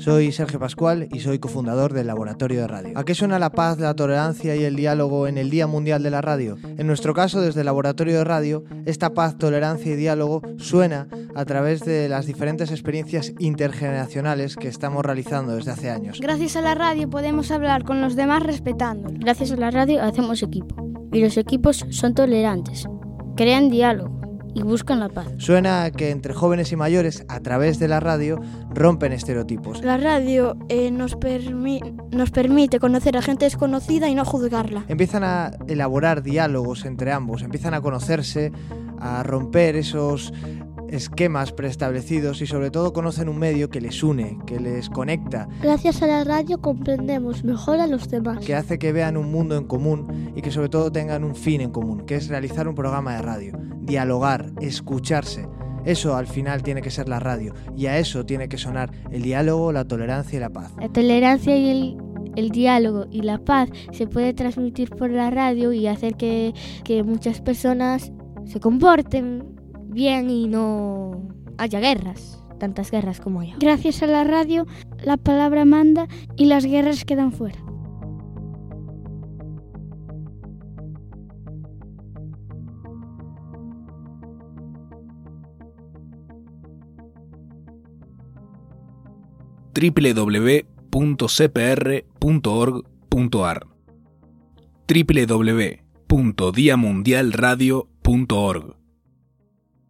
Soy Sergio Pascual y soy cofundador del Laboratorio de Radio. ¿A qué suena la paz, la tolerancia y el diálogo en el Día Mundial de la Radio? En nuestro caso, desde el Laboratorio de Radio, esta paz, tolerancia y diálogo suena a través de las diferentes experiencias intergeneracionales que estamos realizando desde hace años. Gracias a la radio podemos hablar con los demás respetándolos. Gracias a la radio hacemos equipo y los equipos son tolerantes, crean diálogo y buscan la paz. Suena que entre jóvenes y mayores, a través de la radio, rompen estereotipos. La radio eh, nos, permi- nos permite conocer a gente desconocida y no juzgarla. Empiezan a elaborar diálogos entre ambos, empiezan a conocerse, a romper esos esquemas preestablecidos y sobre todo conocen un medio que les une, que les conecta, Gracias a la radio comprendemos mejor a los demás. que hace que vean un mundo en común y que sobre todo tengan un fin en común, que es realizar un programa de radio, dialogar, escucharse. Eso al final tiene que ser la radio y a eso tiene que sonar el diálogo, la tolerancia y la paz. La tolerancia y el, el diálogo y la paz se puede transmitir por la radio y hacer que, que muchas personas se comporten bien y no haya guerras, tantas guerras como hay. ahora. Gracias a la radio, la palabra manda y las guerras quedan fuera. www.cpr.org.ar www.diamundialradio.org